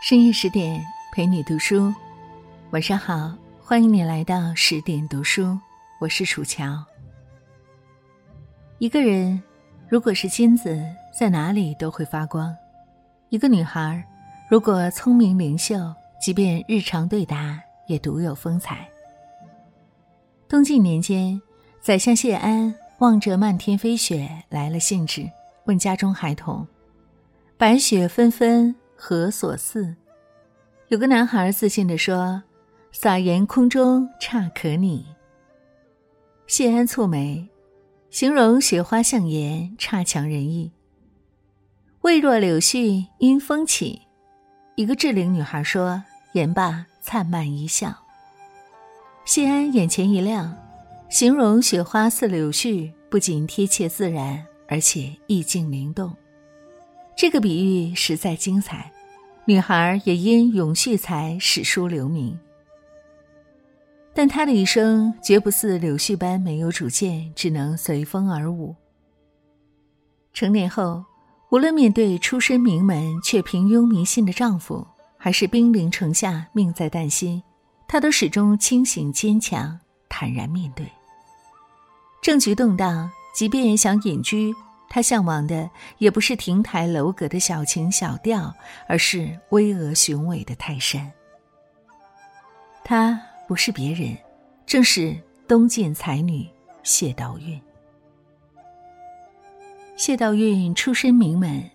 深夜十点陪你读书，晚上好，欢迎你来到十点读书，我是楚乔。一个人如果是金子，在哪里都会发光；一个女孩如果聪明灵秀，即便日常对答也独有风采。东晋年间，宰相谢安望着漫天飞雪来了兴致，问家中孩童：“白雪纷纷。”何所似？有个男孩自信地说：“撒盐空中差可拟。”谢安蹙眉，形容雪花像盐，差强人意。未若柳絮因风起。一个稚龄女孩说：“言罢，灿漫一笑。”谢安眼前一亮，形容雪花似柳絮，不仅贴切自然，而且意境灵动。这个比喻实在精彩，女孩也因咏絮才史书留名。但她的一生绝不似柳絮般没有主见，只能随风而舞。成年后，无论面对出身名门却平庸迷信的丈夫，还是兵临城下命在旦夕，她都始终清醒坚强，坦然面对。政局动荡，即便想隐居。他向往的也不是亭台楼阁的小情小调，而是巍峨雄伟的泰山。她不是别人，正是东晋才女谢道韫。谢道韫出身名门，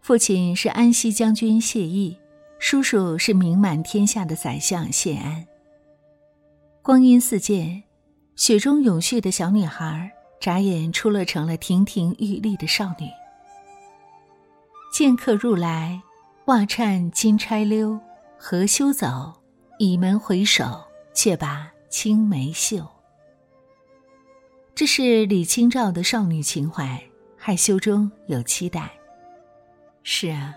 父亲是安西将军谢毅，叔叔是名满天下的宰相谢安。光阴似箭，雪中咏絮的小女孩。眨眼出落成了亭亭玉立的少女。剑客入来，袜颤金钗溜，何羞走？倚门回首，却把青梅嗅。这是李清照的少女情怀，害羞中有期待。是啊，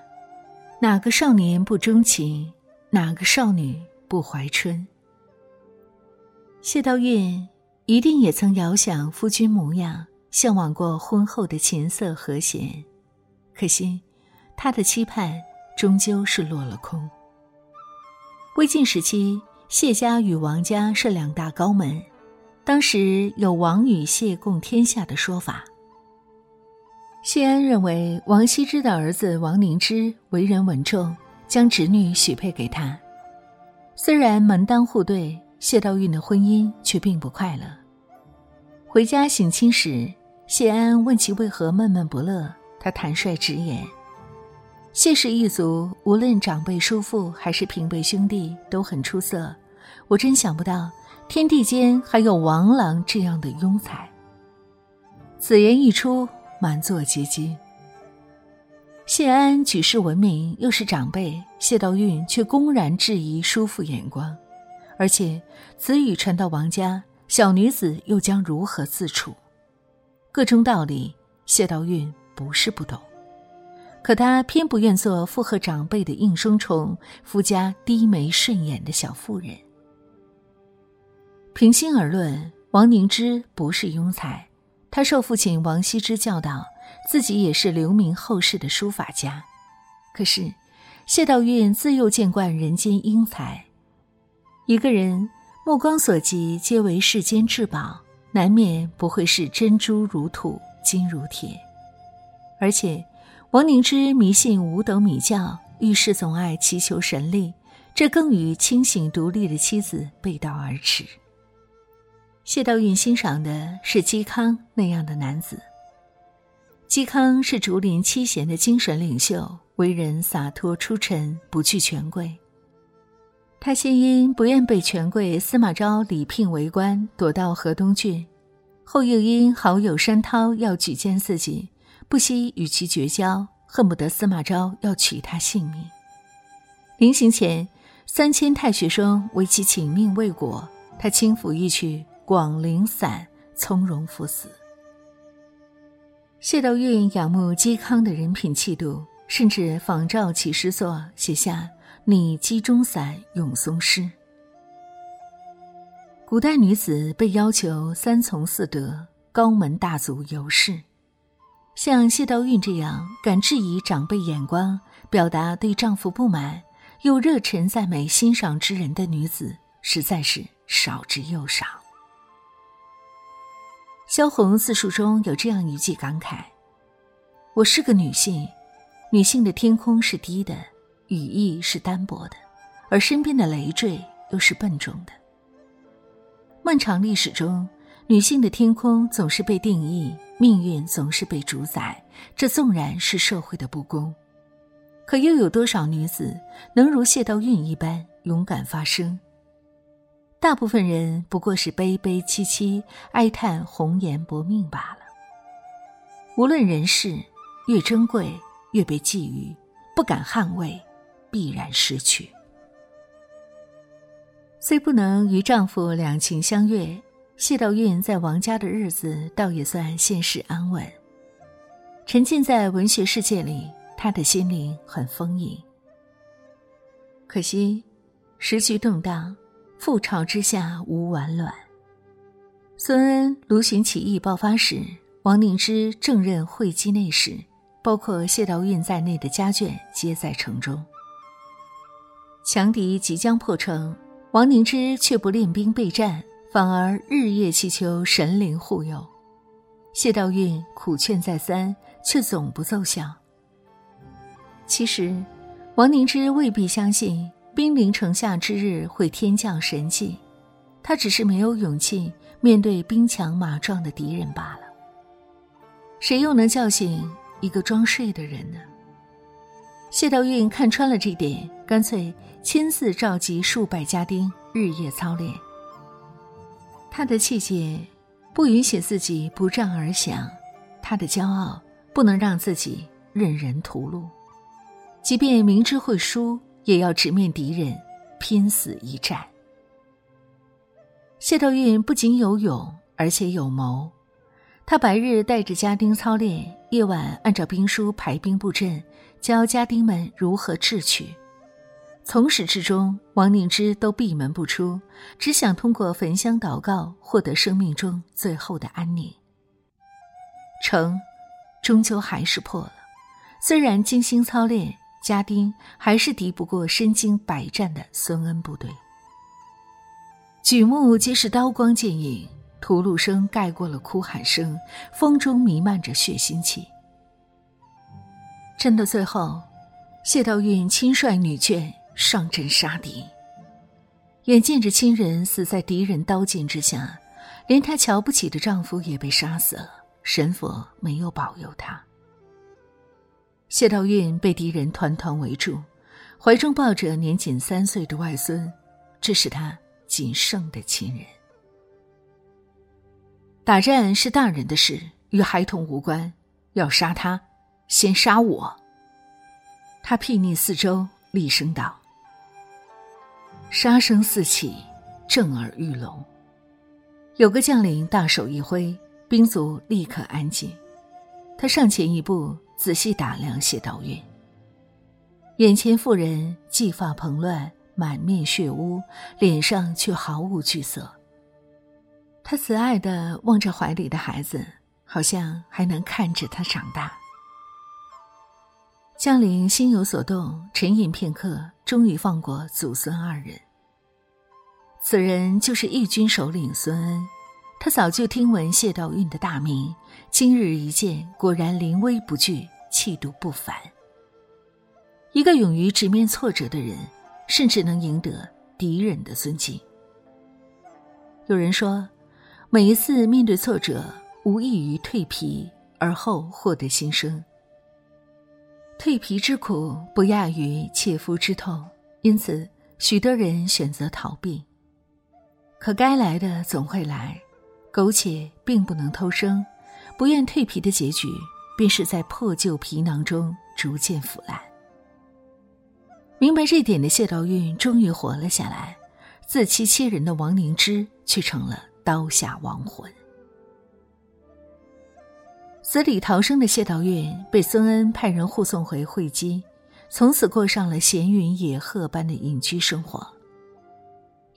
哪个少年不钟情？哪个少女不怀春？谢道韫。一定也曾遥想夫君模样，向往过婚后的琴瑟和弦，可惜，他的期盼终究是落了空。魏晋时期，谢家与王家是两大高门，当时有王与谢共天下的说法。谢安认为王羲之的儿子王凝之为人稳重，将侄女许配给他。虽然门当户对。谢道韫的婚姻却并不快乐。回家省亲时，谢安问其为何闷闷不乐，他坦率直言：“谢氏一族无论长辈叔父还是平辈兄弟都很出色，我真想不到天地间还有王朗这样的庸才。”此言一出，满座皆惊。谢安举世闻名，又是长辈，谢道韫却公然质疑叔父眼光。而且，此语传到王家，小女子又将如何自处？各中道理，谢道韫不是不懂，可她偏不愿做附和长辈的应声虫，夫家低眉顺眼的小妇人。平心而论，王凝之不是庸才，他受父亲王羲之教导，自己也是留名后世的书法家。可是，谢道韫自幼见惯人间英才。一个人目光所及皆为世间至宝，难免不会是珍珠如土，金如铁。而且，王凝之迷信五斗米教，遇事总爱祈求神力，这更与清醒独立的妻子背道而驰。谢道韫欣赏的是嵇康那样的男子。嵇康是竹林七贤的精神领袖，为人洒脱出尘，不惧权贵。他先因不愿被权贵司马昭礼聘为官，躲到河东郡；后又因好友山涛要举荐自己，不惜与其绝交，恨不得司马昭要取他性命。临行前，三千太学生为其请命未果，他轻抚一曲广陵散，从容赴死。谢道韫仰慕嵇康的人品气度，甚至仿照其诗作，写下。拟嵇中散咏松诗。古代女子被要求三从四德，高门大族尤是。像谢道韫这样敢质疑长辈眼光，表达对丈夫不满，又热忱赞美欣赏之人的女子，实在是少之又少。萧红自述中有这样一句感慨：“我是个女性，女性的天空是低的，羽翼是单薄的，而身边的累赘又是笨重的。漫长历史中，女性的天空总是被定义，命运总是被主宰，这纵然是社会的不公。”可又有多少女子能如谢道韫一般勇敢发声？大部分人不过是悲悲戚戚哀叹红颜薄命罢了。无论人世，越珍贵越被觊觎，不敢捍卫，必然失去。虽不能与丈夫两情相悦，谢道韫在王家的日子倒也算现世安稳，沉浸在文学世界里。他的心灵很丰盈，可惜时局动荡，覆巢之下无完卵。孙恩卢循起义爆发时，王凝之正任会稽内史，包括谢道韫在内的家眷皆在城中。强敌即将破城，王凝之却不练兵备战，反而日夜祈求神灵护佑。谢道韫苦劝再三，却总不奏效。其实，王凝之未必相信兵临城下之日会天降神迹，他只是没有勇气面对兵强马壮的敌人罢了。谁又能叫醒一个装睡的人呢？谢道韫看穿了这点，干脆亲自召集数百家丁日夜操练。他的气节不允许自己不战而降，他的骄傲不能让自己任人屠戮。即便明知会输，也要直面敌人，拼死一战。谢道韫不仅有勇，而且有谋。他白日带着家丁操练，夜晚按照兵书排兵布阵，教家丁们如何智取。从始至终，王凝之都闭门不出，只想通过焚香祷告，获得生命中最后的安宁。城，终究还是破了。虽然精心操练。家丁还是敌不过身经百战的孙恩部队，举目皆是刀光剑影，屠戮声盖过了哭喊声，风中弥漫着血腥气。真的最后，谢道韫亲率女眷上阵杀敌，眼见着亲人死在敌人刀剑之下，连她瞧不起的丈夫也被杀死了，神佛没有保佑她。谢道韫被敌人团团围住，怀中抱着年仅三岁的外孙，这是他仅剩的亲人。打战是大人的事，与孩童无关。要杀他，先杀我。他睥睨四周，厉声道：“杀声四起，震耳欲聋。”有个将领大手一挥，兵卒立刻安静。他上前一步。仔细打量谢道韫，眼前妇人髻发蓬乱，满面血污，脸上却毫无惧色。他慈爱的望着怀里的孩子，好像还能看着他长大。将领心有所动，沉吟片刻，终于放过祖孙二人。此人就是义军首领孙恩。他早就听闻谢道韫的大名，今日一见，果然临危不惧，气度不凡。一个勇于直面挫折的人，甚至能赢得敌人的尊敬。有人说，每一次面对挫折，无异于蜕皮，而后获得新生。蜕皮之苦，不亚于切肤之痛，因此许多人选择逃避。可该来的总会来。苟且并不能偷生，不愿蜕皮的结局，便是在破旧皮囊中逐渐腐烂。明白这点的谢道韫终于活了下来，自欺欺人的王凝之却成了刀下亡魂。死里逃生的谢道韫被孙恩派人护送回会稽，从此过上了闲云野鹤般的隐居生活。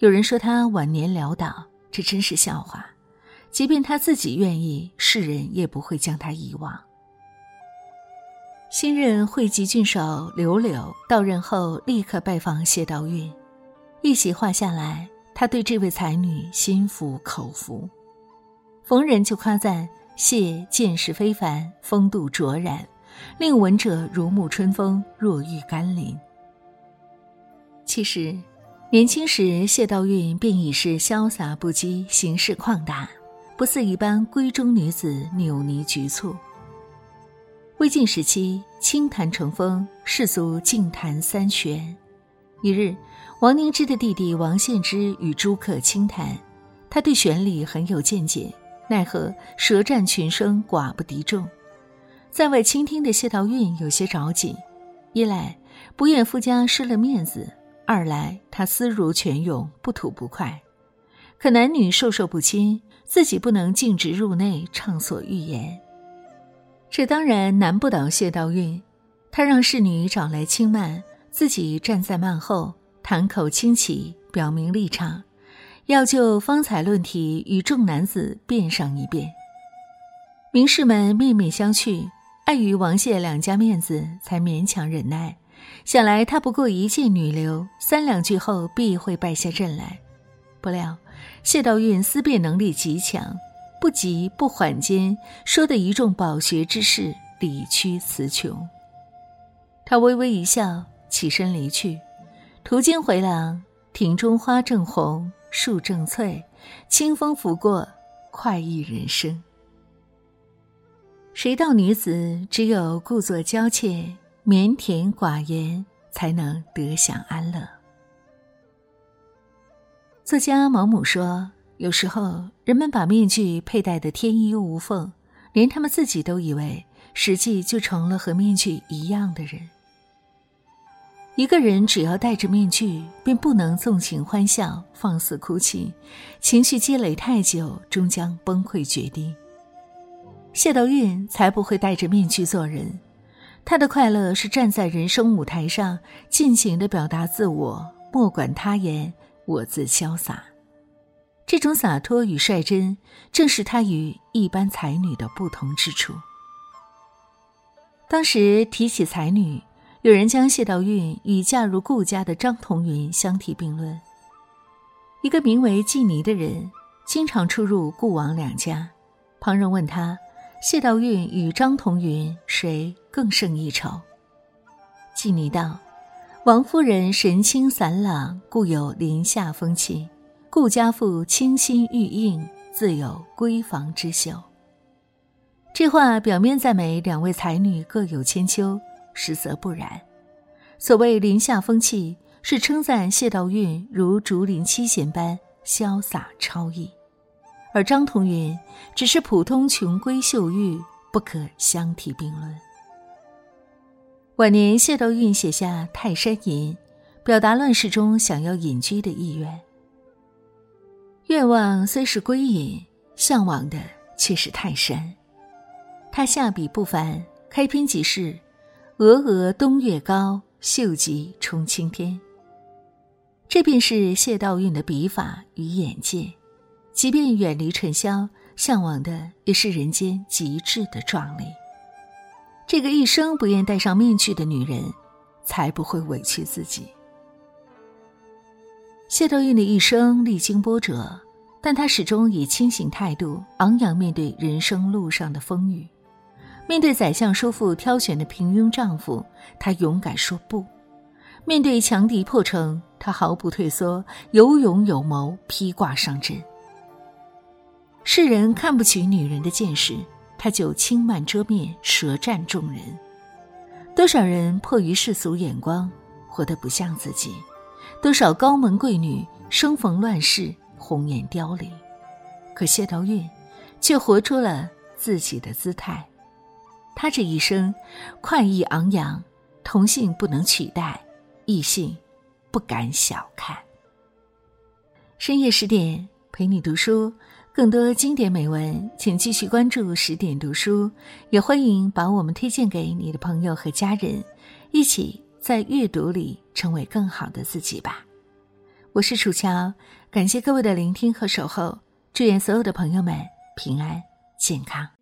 有人说他晚年潦倒，这真是笑话。即便他自己愿意，世人也不会将他遗忘。新任会稽郡守刘柳到任后，立刻拜访谢道韫，一席话下来，他对这位才女心服口服，逢人就夸赞谢见识非凡，风度卓然，令闻者如沐春风，若遇甘霖。其实，年轻时谢道韫便已是潇洒不羁，行事旷达，不似一般闺中女子扭捏局促。魏晋时期，清谈成风，世俗净谈三玄。一日，王凝之的弟弟王献之与诸客清谈，他对玄理很有见解，奈何舌战群生，寡不敌众。在外倾听的谢道韫有些着急，一来不愿夫家失了面子，二来他思如泉涌，不吐不快。可男女授受不亲，自己不能径直入内畅所欲言。这当然难不倒谢道韫，他让侍女找来轻慢，自己站在幔后，谈口轻启，表明立场，要就方才论题与众男子辩上一辩。名士们面面相觑，碍于王谢两家面子，才勉强忍耐。想来他不过一介女流，三两句后必会败下阵来。不料谢道韫思辨能力极强。不急不缓间，说的一众饱学之士理屈词穷。他微微一笑，起身离去。途经回廊，庭中花正红，树正翠，清风拂过，快意人生。谁道女子只有故作娇怯、腼腆寡言，才能得享安乐？作家毛姆说。有时候，人们把面具佩戴的天衣无缝，连他们自己都以为，实际就成了和面具一样的人。一个人只要戴着面具，便不能纵情欢笑、放肆哭泣，情绪积累太久，终将崩溃决堤。谢道韫才不会戴着面具做人，他的快乐是站在人生舞台上，尽情的表达自我，莫管他言，我自潇洒。这种洒脱与率真，正是他与一般才女的不同之处。当时提起才女，有人将谢道韫与嫁入顾家的张同云相提并论。一个名为季尼的人，经常出入顾王两家。旁人问他：“谢道韫与张同云谁更胜一筹？”季尼道：“王夫人神清散朗，故有林下风气。”顾家妇清新玉映，自有闺房之秀。这话表面赞美两位才女各有千秋，实则不然。所谓林下风气，是称赞谢道韫如竹林七贤般潇洒超逸，而张同云只是普通穷闺秀玉，不可相提并论。晚年，谢道韫写下《泰山吟》，表达乱世中想要隐居的意愿。愿望虽是归隐，向往的却是泰山。他下笔不凡，开篇即是“峨峨东岳高，秀极冲青天”。这便是谢道韫的笔法与眼界。即便远离尘嚣，向往的也是人间极致的壮丽。这个一生不愿戴上面具的女人，才不会委屈自己。谢道韫的一生历经波折，但她始终以清醒态度，昂扬面对人生路上的风雨。面对宰相叔父挑选的平庸丈夫，她勇敢说不；面对强敌破城，她毫不退缩，有勇有谋，披挂上阵。世人看不起女人的见识，她就轻慢遮面，舌战众人。多少人迫于世俗眼光，活得不像自己。多少高门贵女生逢乱世红颜凋零，可谢道韫却活出了自己的姿态。她这一生快意昂扬，同性不能取代，异性不敢小看。深夜十点陪你读书，更多经典美文，请继续关注十点读书，也欢迎把我们推荐给你的朋友和家人，一起。在阅读里成为更好的自己吧。我是楚乔，感谢各位的聆听和守候，祝愿所有的朋友们平安健康。